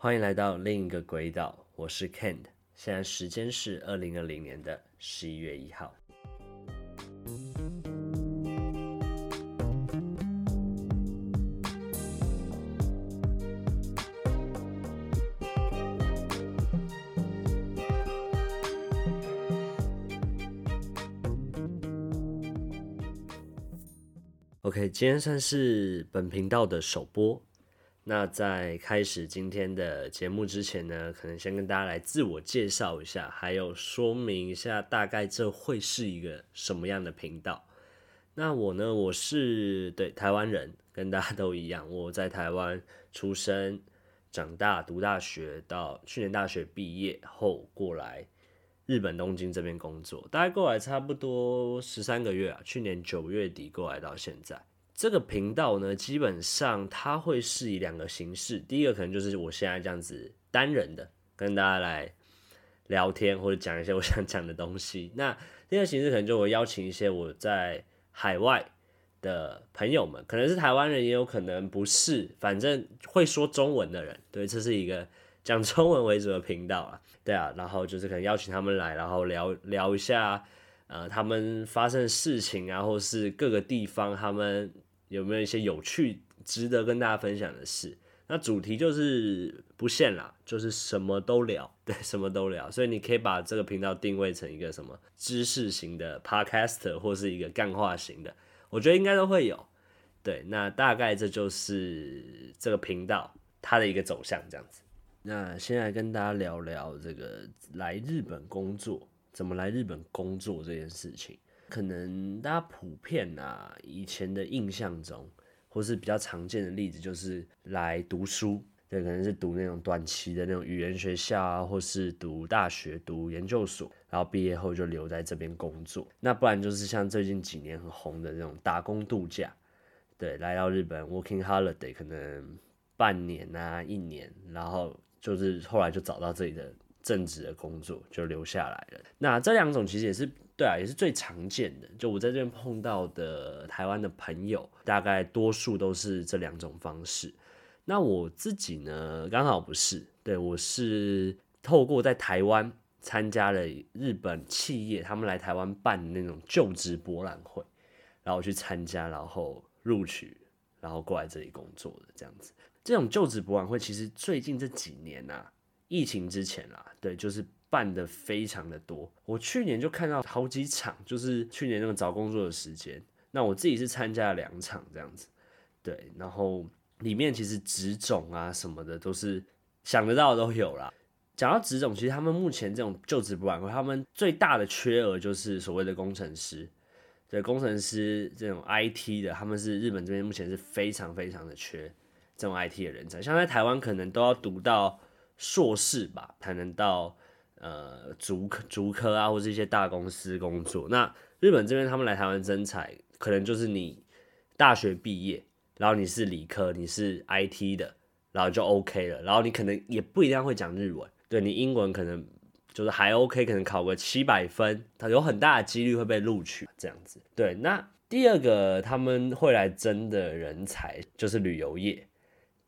欢迎来到另一个轨道，我是 Kent，现在时间是二零二零年的十一月一号。OK，今天算是本频道的首播。那在开始今天的节目之前呢，可能先跟大家来自我介绍一下，还有说明一下大概这会是一个什么样的频道。那我呢，我是对台湾人，跟大家都一样，我在台湾出生、长大、读大学，到去年大学毕业后过来日本东京这边工作，大概过来差不多十三个月啊，去年九月底过来到现在。这个频道呢，基本上它会是以两个形式，第一个可能就是我现在这样子单人的跟大家来聊天或者讲一些我想讲的东西。那第二个形式可能就我邀请一些我在海外的朋友们，可能是台湾人，也有可能不是，反正会说中文的人。对，这是一个讲中文为主的频道啊。对啊，然后就是可能邀请他们来，然后聊聊一下呃他们发生的事情啊，或是各个地方他们。有没有一些有趣、值得跟大家分享的事？那主题就是不限啦，就是什么都聊，对，什么都聊。所以你可以把这个频道定位成一个什么知识型的 podcaster，或是一个干话型的，我觉得应该都会有。对，那大概这就是这个频道它的一个走向，这样子。那先来跟大家聊聊这个来日本工作，怎么来日本工作这件事情。可能大家普遍啊，以前的印象中，或是比较常见的例子，就是来读书，对，可能是读那种短期的那种语言学校啊，或是读大学、读研究所，然后毕业后就留在这边工作。那不然就是像最近几年很红的那种打工度假，对，来到日本 working holiday，可能半年啊、一年，然后就是后来就找到这里的正职的工作，就留下来了。那这两种其实也是。对啊，也是最常见的。就我在这边碰到的台湾的朋友，大概多数都是这两种方式。那我自己呢，刚好不是。对，我是透过在台湾参加了日本企业他们来台湾办的那种就职博览会，然后去参加，然后录取，然后过来这里工作的这样子。这种就职博览会其实最近这几年啊，疫情之前啦，对，就是。办的非常的多，我去年就看到好几场，就是去年那个找工作的时间，那我自己是参加了两场这样子，对，然后里面其实职种啊什么的都是想得到的都有啦。讲到职种，其实他们目前这种就职博览会，他们最大的缺额就是所谓的工程师，对，工程师这种 IT 的，他们是日本这边目前是非常非常的缺这种 IT 的人才，像在台湾可能都要读到硕士吧，才能到。呃，足科、足科啊，或是一些大公司工作。那日本这边他们来台湾征才，可能就是你大学毕业，然后你是理科，你是 IT 的，然后就 OK 了。然后你可能也不一定会讲日文，对，你英文可能就是还 OK，可能考个七百分，它有很大的几率会被录取这样子。对，那第二个他们会来争的人才就是旅游业。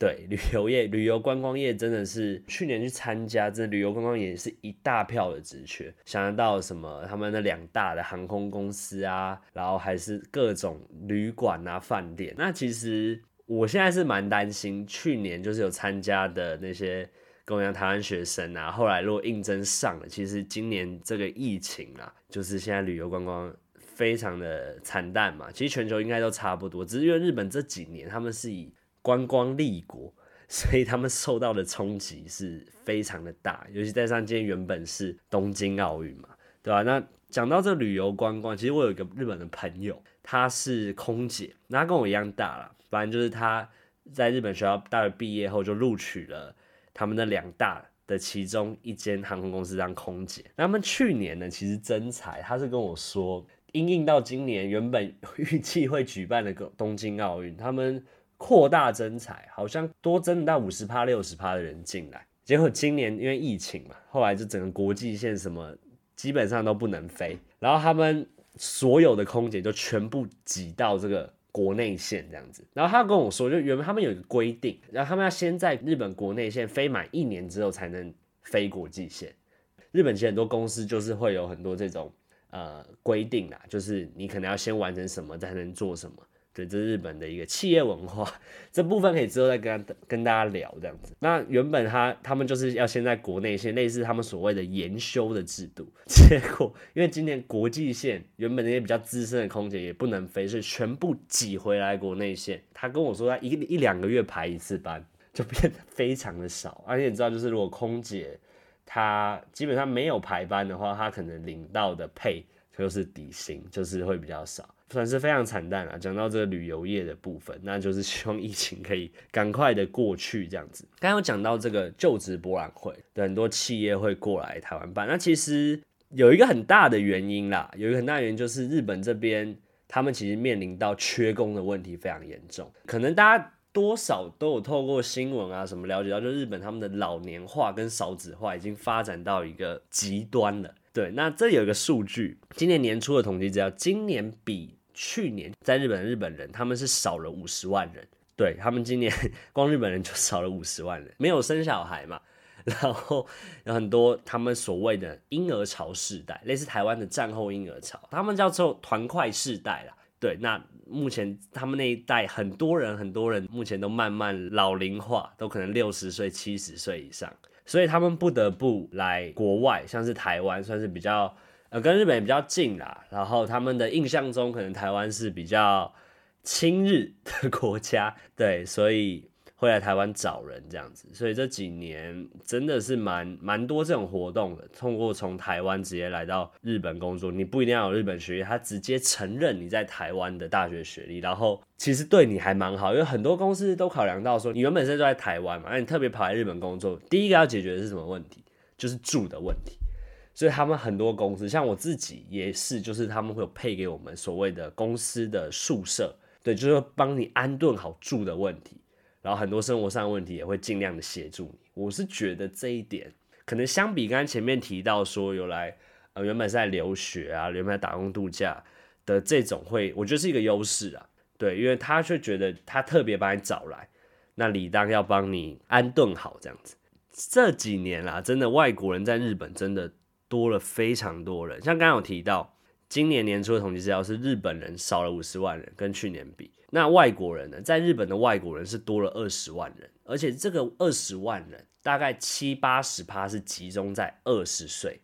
对，旅游业、旅游观光业真的是去年去参加，这旅游观光业是一大票的职缺。想得到什么？他们的两大的航空公司啊，然后还是各种旅馆啊、饭店。那其实我现在是蛮担心，去年就是有参加的那些跟我一样台湾学生啊，后来如果应征上了，其实今年这个疫情啊，就是现在旅游观光非常的惨淡嘛。其实全球应该都差不多，只是因为日本这几年他们是以观光立国，所以他们受到的冲击是非常的大，尤其在上今天原本是东京奥运嘛，对吧？那讲到这旅游观光，其实我有一个日本的朋友，他是空姐，那他跟我一样大了，反正就是他在日本学校大学毕业后就录取了他们的两大的其中一间航空公司当空姐。那他们去年呢，其实真才，他是跟我说，因应到今年原本预计会举办的个东京奥运，他们。扩大征才，好像多增到五十趴、六十趴的人进来。结果今年因为疫情嘛，后来就整个国际线什么基本上都不能飞，然后他们所有的空姐就全部挤到这个国内线这样子。然后他跟我说，就原本他们有一个规定，然后他们要先在日本国内线飞满一年之后才能飞国际线。日本其实很多公司就是会有很多这种呃规定啦，就是你可能要先完成什么才能做什么。对，这是日本的一个企业文化，这部分可以之后再跟跟大家聊这样子。那原本他他们就是要先在国内线，类似他们所谓的研修的制度。结果因为今年国际线原本那些比较资深的空姐也不能飞，所以全部挤回来国内线。他跟我说他一一两个月排一次班，就变得非常的少。而且你知道，就是如果空姐她基本上没有排班的话，她可能领到的配就是底薪，就是会比较少。算是非常惨淡啊。讲到这个旅游业的部分，那就是希望疫情可以赶快的过去这样子。刚刚有讲到这个就职博览会，很多企业会过来台湾办。那其实有一个很大的原因啦，有一个很大的原因就是日本这边他们其实面临到缺工的问题非常严重。可能大家多少都有透过新闻啊什么了解到，就日本他们的老年化跟少子化已经发展到一个极端了。对，那这有一个数据，今年年初的统计资料，今年比去年在日本的日本人，他们是少了五十万人，对，他们今年光日本人就少了五十万人，没有生小孩嘛，然后有很多他们所谓的婴儿潮世代，类似台湾的战后婴儿潮，他们叫做团块世代啦。对，那目前他们那一代很多人很多人目前都慢慢老龄化，都可能六十岁、七十岁以上，所以他们不得不来国外，像是台湾算是比较。呃，跟日本比较近啦，然后他们的印象中，可能台湾是比较亲日的国家，对，所以会来台湾找人这样子，所以这几年真的是蛮蛮多这种活动的，通过从台湾直接来到日本工作，你不一定要有日本学历，他直接承认你在台湾的大学学历，然后其实对你还蛮好，因为很多公司都考量到说，你原本是在台湾嘛，那你特别跑来日本工作，第一个要解决的是什么问题？就是住的问题。所以他们很多公司，像我自己也是，就是他们会有配给我们所谓的公司的宿舍，对，就是帮你安顿好住的问题，然后很多生活上的问题也会尽量的协助你。我是觉得这一点可能相比刚刚前面提到说有来呃原本是在留学啊，原本在打工度假的这种会，我觉得是一个优势啊，对，因为他却觉得他特别把你找来，那理当要帮你安顿好这样子。这几年啦，真的外国人在日本真的。多了非常多人，像刚刚有提到，今年年初的统计资料是日本人少了五十万人，跟去年比，那外国人呢，在日本的外国人是多了二十万人，而且这个二十万人大概七八十趴是集中在二十岁，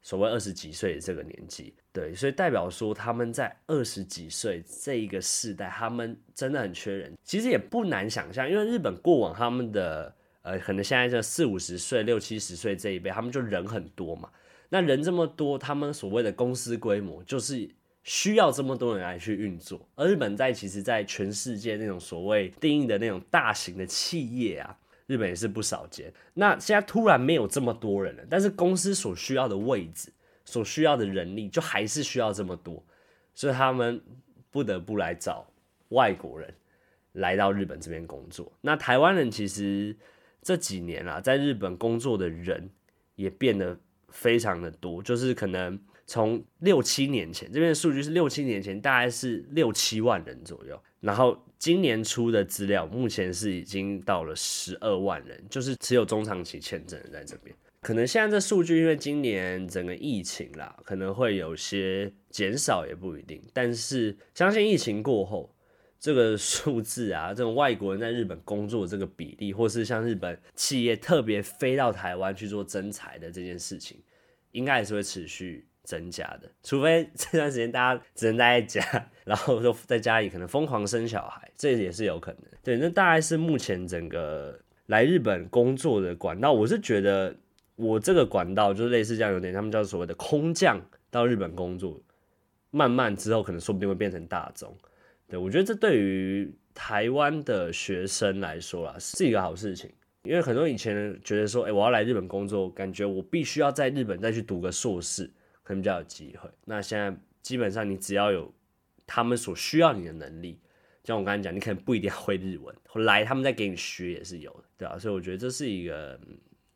所谓二十几岁的这个年纪，对，所以代表说他们在二十几岁这一个世代，他们真的很缺人。其实也不难想象，因为日本过往他们的呃，可能现在这四五十岁、六七十岁这一辈，他们就人很多嘛。那人这么多，他们所谓的公司规模就是需要这么多人来去运作。而日本在其实，在全世界那种所谓定义的那种大型的企业啊，日本也是不少见。那现在突然没有这么多人了，但是公司所需要的位置、所需要的人力，就还是需要这么多，所以他们不得不来找外国人来到日本这边工作。那台湾人其实这几年啊，在日本工作的人也变得。非常的多，就是可能从六七年前，这边的数据是六七年前大概是六七万人左右，然后今年出的资料，目前是已经到了十二万人，就是持有中长期签证的在这边。可能现在这数据因为今年整个疫情啦，可能会有些减少也不一定，但是相信疫情过后。这个数字啊，这种外国人在日本工作这个比例，或是像日本企业特别飞到台湾去做增材的这件事情，应该也是会持续增加的。除非这段时间大家只能待在家，然后就在家里可能疯狂生小孩，这也是有可能。对，那大概是目前整个来日本工作的管道。我是觉得我这个管道就是类似这样，有点他们叫所谓的空降到日本工作，慢慢之后可能说不定会变成大众。对，我觉得这对于台湾的学生来说啊，是一个好事情，因为很多以前觉得说，哎，我要来日本工作，感觉我必须要在日本再去读个硕士，可能比较有机会。那现在基本上你只要有他们所需要你的能力，像我刚才讲，你可能不一定要会日文，来他们再给你学也是有的，对吧？所以我觉得这是一个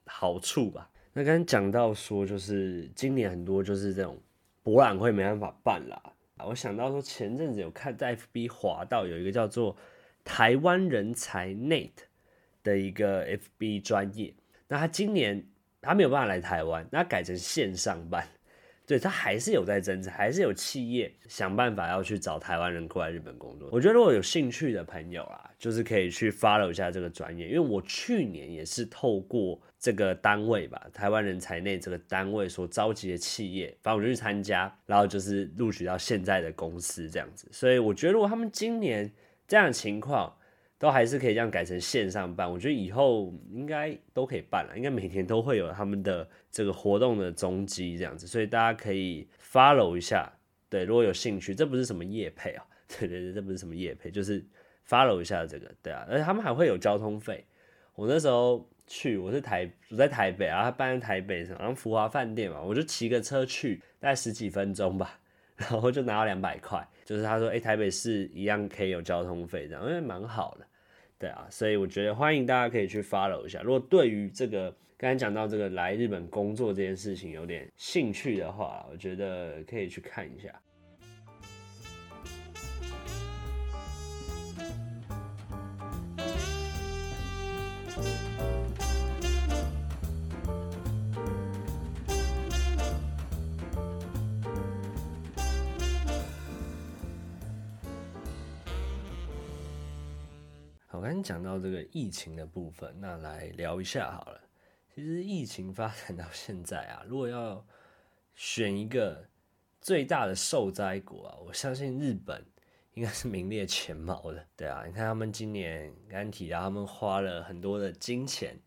好处吧。那刚才讲到说，就是今年很多就是这种博览会没办法办啦。我想到说前阵子有看在 FB 滑到有一个叫做台湾人才 Net 的一个 FB 专业，那他今年他没有办法来台湾，那改成线上办。对，他还是有在增值，还是有企业想办法要去找台湾人过来日本工作。我觉得如果有兴趣的朋友啊，就是可以去 follow 一下这个专业，因为我去年也是透过这个单位吧，台湾人才内这个单位所召集的企业，反正我就去参加，然后就是录取到现在的公司这样子。所以我觉得如果他们今年这样的情况，都还是可以这样改成线上办，我觉得以后应该都可以办了，应该每天都会有他们的这个活动的踪迹这样子，所以大家可以 follow 一下，对，如果有兴趣，这不是什么夜配啊，对对对，这不是什么夜配，就是 follow 一下这个，对啊，而且他们还会有交通费，我那时候去，我是台我在台北啊，他办在台北，然后福华饭店嘛，我就骑个车去，大概十几分钟吧。然后就拿到两百块，就是他说，哎，台北市一样可以有交通费，这样，因为蛮好的，对啊，所以我觉得欢迎大家可以去 follow 一下。如果对于这个刚才讲到这个来日本工作这件事情有点兴趣的话，我觉得可以去看一下。我刚讲到这个疫情的部分，那来聊一下好了。其实疫情发展到现在啊，如果要选一个最大的受灾国啊，我相信日本应该是名列前茅的。对啊，你看他们今年刚刚提到，他们花了很多的金钱，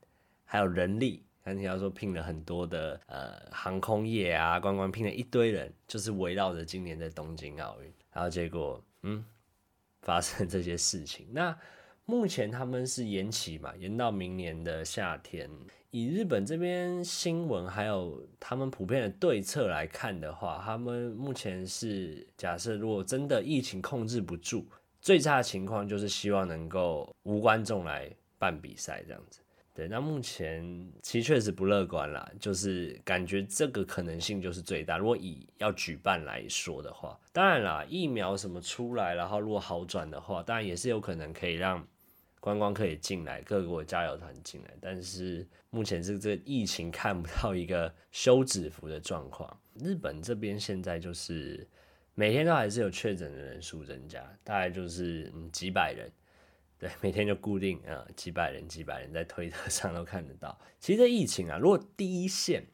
还有人力，刚提到说聘了很多的呃航空业啊，观光聘了一堆人，就是围绕着今年的东京奥运，然后结果嗯发生这些事情，那。目前他们是延期嘛，延到明年的夏天。以日本这边新闻还有他们普遍的对策来看的话，他们目前是假设如果真的疫情控制不住，最差的情况就是希望能够无观众来办比赛这样子。对，那目前其实确实不乐观啦，就是感觉这个可能性就是最大。如果以要举办来说的话，当然啦，疫苗什么出来，然后如果好转的话，当然也是有可能可以让。观光客也进来，各国加油团进来，但是目前是这个疫情看不到一个休止符的状况。日本这边现在就是每天都还是有确诊的人数增加，大概就是嗯几百人，对，每天就固定啊、几百人几百人在推特 上都看得到。其实这疫情啊，如果第一线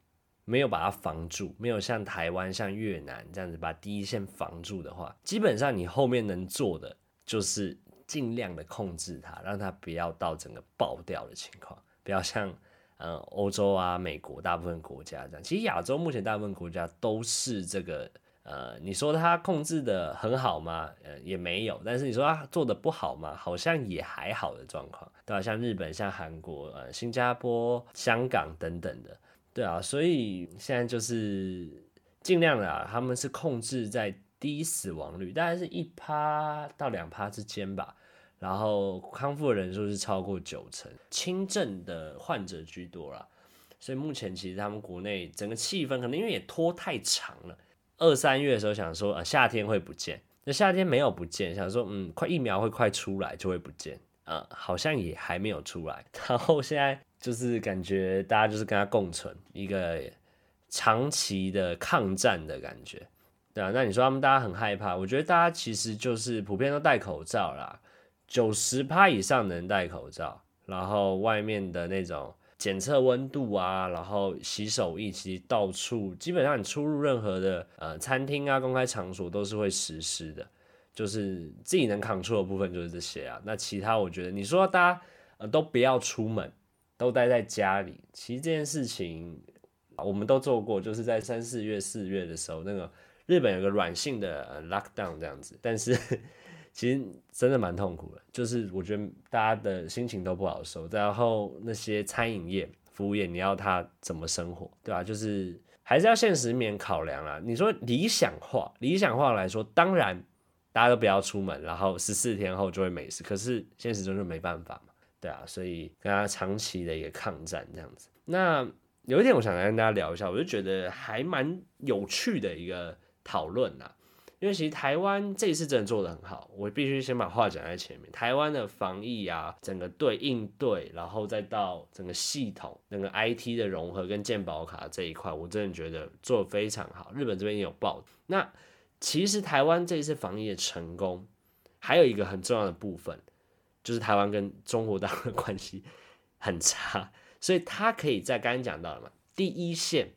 没有把它防住，没有像台湾、像越南这样子把第一线防住的话，基本上你后面能做的就是。尽量的控制它，让它不要到整个爆掉的情况，不要像呃欧洲啊、美国大部分国家这样。其实亚洲目前大部分国家都是这个呃，你说它控制得很好吗？呃，也没有。但是你说它做得不好吗？好像也还好的状况，对吧？像日本、像韩国、呃、新加坡、香港等等的，对啊。所以现在就是尽量的啊，他们是控制在。低死亡率大概是一趴到两趴之间吧，然后康复的人数是超过九成，轻症的患者居多啦。所以目前其实他们国内整个气氛可能因为也拖太长了，二三月的时候想说啊夏天会不见，那夏天没有不见，想说嗯快疫苗会快出来就会不见，呃好像也还没有出来，然后现在就是感觉大家就是跟他共存一个长期的抗战的感觉。对啊，那你说他们大家很害怕，我觉得大家其实就是普遍都戴口罩啦，九十趴以上能戴口罩，然后外面的那种检测温度啊，然后洗手液，其实到处基本上你出入任何的呃餐厅啊、公开场所都是会实施的，就是自己能 control 的部分就是这些啊。那其他我觉得你说大家呃都不要出门，都待在家里，其实这件事情我们都做过，就是在三四月、四月的时候那个。日本有个软性的 lockdown 这样子，但是 其实真的蛮痛苦的，就是我觉得大家的心情都不好受。然后那些餐饮业、服务业，你要他怎么生活，对吧？就是还是要现实面考量啦。你说理想化，理想化来说，当然大家都不要出门，然后十四天后就会没事。可是现实中就没办法嘛，对啊，所以跟他长期的一个抗战这样子。那有一点我想来跟大家聊一下，我就觉得还蛮有趣的一个。讨论呐，因为其实台湾这一次真的做得很好，我必须先把话讲在前面。台湾的防疫啊，整个对应对，然后再到整个系统、整个 IT 的融合跟健保卡这一块，我真的觉得做得非常好。日本这边也有报。那其实台湾这一次防疫的成功，还有一个很重要的部分，就是台湾跟中国大陆的关系很差，所以他可以在刚刚讲到了嘛，第一线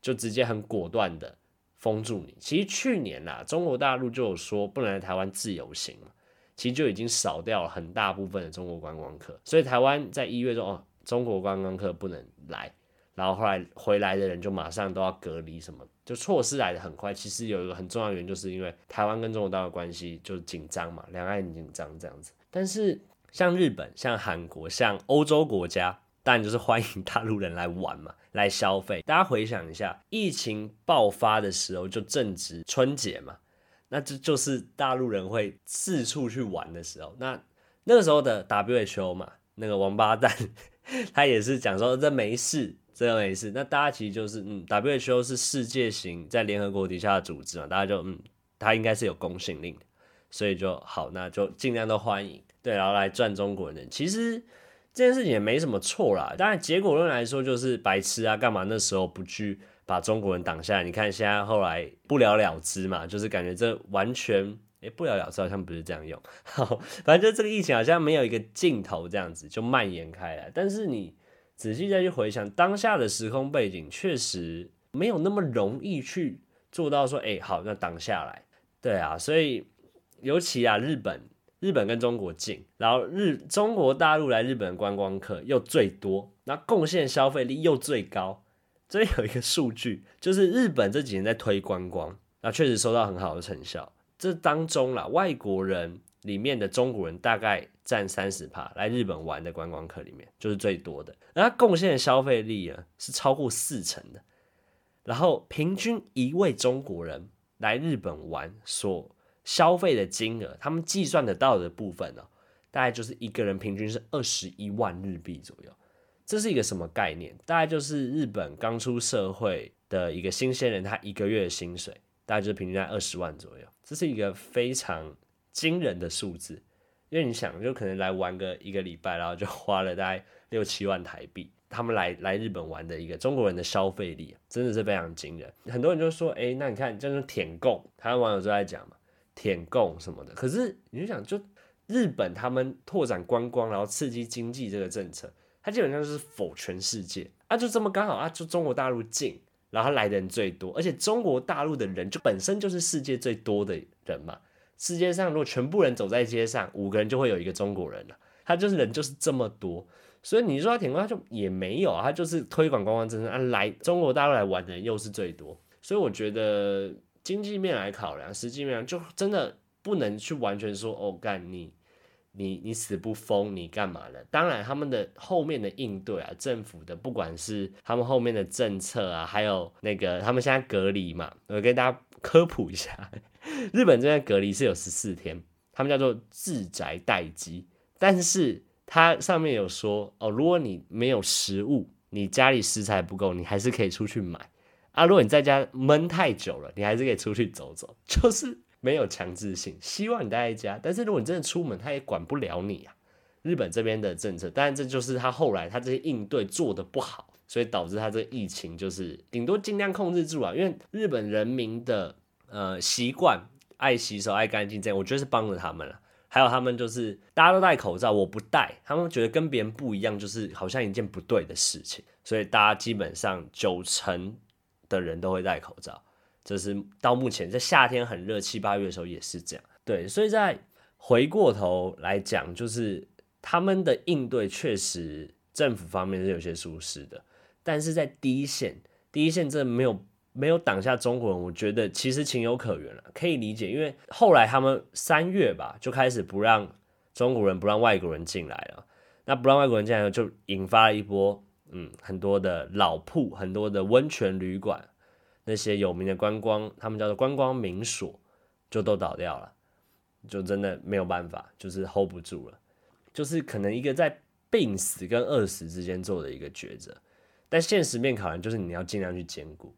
就直接很果断的。封住你，其实去年啦，中国大陆就有说不能来台湾自由行嘛，其实就已经少掉了很大部分的中国观光客，所以台湾在一月中哦，中国观光客不能来，然后后来回来的人就马上都要隔离，什么就措施来得很快。其实有一个很重要的原因，就是因为台湾跟中国大陆关系就紧张嘛，两岸紧张这样子。但是像日本、像韩国、像欧洲国家。当然就是欢迎大陆人来玩嘛，来消费。大家回想一下，疫情爆发的时候就正值春节嘛，那这就是大陆人会四处去玩的时候。那那个时候的 WHO 嘛，那个王八蛋他也是讲说这没事，这没事。那大家其实就是嗯，WHO 是世界型在联合国底下的组织嘛，大家就嗯，他应该是有公信力的，所以就好，那就尽量都欢迎。对，然后来赚中国人。其实。这件事情也没什么错啦，当然结果论来说就是白痴啊，干嘛那时候不去把中国人挡下来？你看现在后来不了了之嘛，就是感觉这完全诶不了了之，好像不是这样用。好，反正就这个疫情好像没有一个尽头，这样子就蔓延开来。但是你仔细再去回想当下的时空背景，确实没有那么容易去做到说，诶好，那挡下来。对啊，所以尤其啊日本。日本跟中国近，然后日中国大陆来日本观光客又最多，那贡献消费力又最高。这里有一个数据，就是日本这几年在推观光，那确实收到很好的成效。这当中啦，外国人里面的中国人大概占三十趴，来日本玩的观光客里面就是最多的，那他贡献的消费力啊是超过四成的。然后平均一位中国人来日本玩所消费的金额，他们计算得到的部分呢、哦，大概就是一个人平均是二十一万日币左右。这是一个什么概念？大概就是日本刚出社会的一个新鲜人，他一个月的薪水大概就是平均在二十万左右。这是一个非常惊人的数字，因为你想，就可能来玩个一个礼拜，然后就花了大概六七万台币。他们来来日本玩的一个中国人的消费力，真的是非常惊人。很多人就说：“哎，那你看，就是舔供，台湾网友都在讲嘛。”舔供什么的，可是你就想，就日本他们拓展观光，然后刺激经济这个政策，它基本上就是否全世界啊，就这么刚好啊，就中国大陆近，然后来的人最多，而且中国大陆的人就本身就是世界最多的人嘛。世界上如果全部人走在街上，五个人就会有一个中国人了，他就是人就是这么多，所以你说他舔供，他就也没有啊，他就是推广观光政策啊，来中国大陆来玩的人又是最多，所以我觉得。经济面来考量，实际面就真的不能去完全说哦，干你你你死不封，你干嘛的？当然，他们的后面的应对啊，政府的不管是他们后面的政策啊，还有那个他们现在隔离嘛，我跟大家科普一下，日本这边隔离是有十四天，他们叫做自宅待机，但是它上面有说哦，如果你没有食物，你家里食材不够，你还是可以出去买。啊，如果你在家闷太久了，你还是可以出去走走，就是没有强制性，希望你待在家。但是如果你真的出门，他也管不了你啊。日本这边的政策，当然这就是他后来他这些应对做得不好，所以导致他这个疫情就是顶多尽量控制住啊。因为日本人民的呃习惯，爱洗手、爱干净这样，我觉得是帮了他们了。还有他们就是大家都戴口罩，我不戴，他们觉得跟别人不一样，就是好像一件不对的事情，所以大家基本上九成。的人都会戴口罩，这是到目前在夏天很热七八月的时候也是这样。对，所以在回过头来讲，就是他们的应对确实政府方面是有些疏失的，但是在第一线，第一线真的没有没有挡下中国人，我觉得其实情有可原了，可以理解，因为后来他们三月吧就开始不让中国人不让外国人进来了，那不让外国人进来就引发了一波。嗯，很多的老铺，很多的温泉旅馆，那些有名的观光，他们叫做观光名所，就都倒掉了，就真的没有办法，就是 hold 不住了，就是可能一个在病死跟饿死之间做的一个抉择，但现实面考量就是你要尽量去兼顾，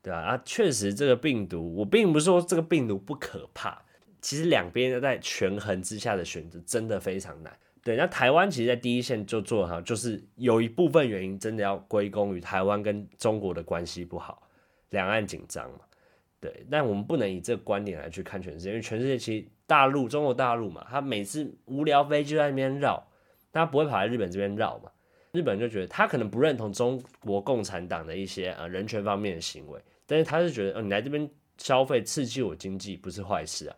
对啊，啊，确实这个病毒，我并不是说这个病毒不可怕，其实两边在权衡之下的选择真的非常难。对，那台湾其实，在第一线就做好，就是有一部分原因真的要归功于台湾跟中国的关系不好，两岸紧张嘛。对，但我们不能以这个观点来去看全世界，因为全世界其实大陆，中国大陆嘛，他每次无聊飞就在那边绕，他不会跑来日本这边绕嘛。日本就觉得他可能不认同中国共产党的一些呃人权方面的行为，但是他是觉得，哦，你来这边消费刺激我经济不是坏事啊，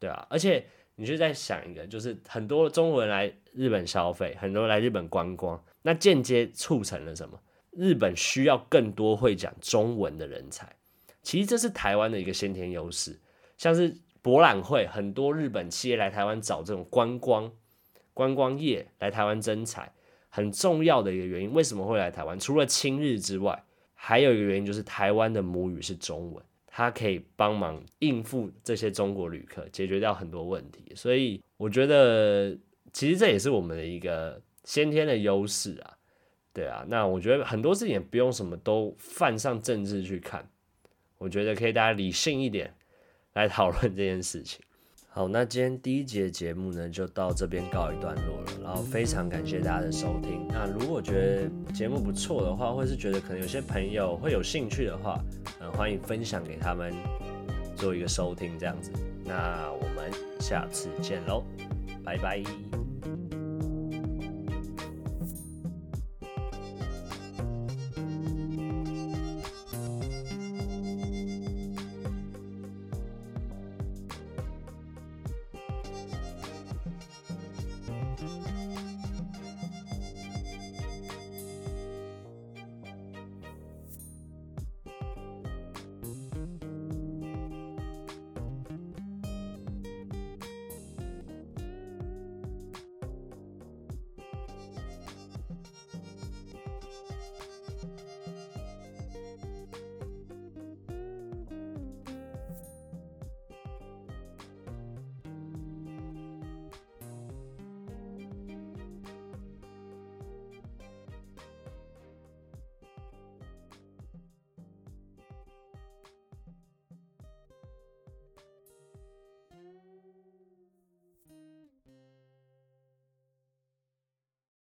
对啊，而且。你就在想一个，就是很多中国人来日本消费，很多人来日本观光，那间接促成了什么？日本需要更多会讲中文的人才。其实这是台湾的一个先天优势，像是博览会，很多日本企业来台湾找这种观光观光业来台湾征才，很重要的一个原因，为什么会来台湾？除了亲日之外，还有一个原因就是台湾的母语是中文。他可以帮忙应付这些中国旅客，解决掉很多问题，所以我觉得其实这也是我们的一个先天的优势啊，对啊，那我觉得很多事情也不用什么都犯上政治去看，我觉得可以大家理性一点来讨论这件事情。好，那今天第一节节目呢，就到这边告一段落了。然后非常感谢大家的收听。那如果觉得节目不错的话，或是觉得可能有些朋友会有兴趣的话，嗯，欢迎分享给他们做一个收听这样子。那我们下次见喽，拜拜。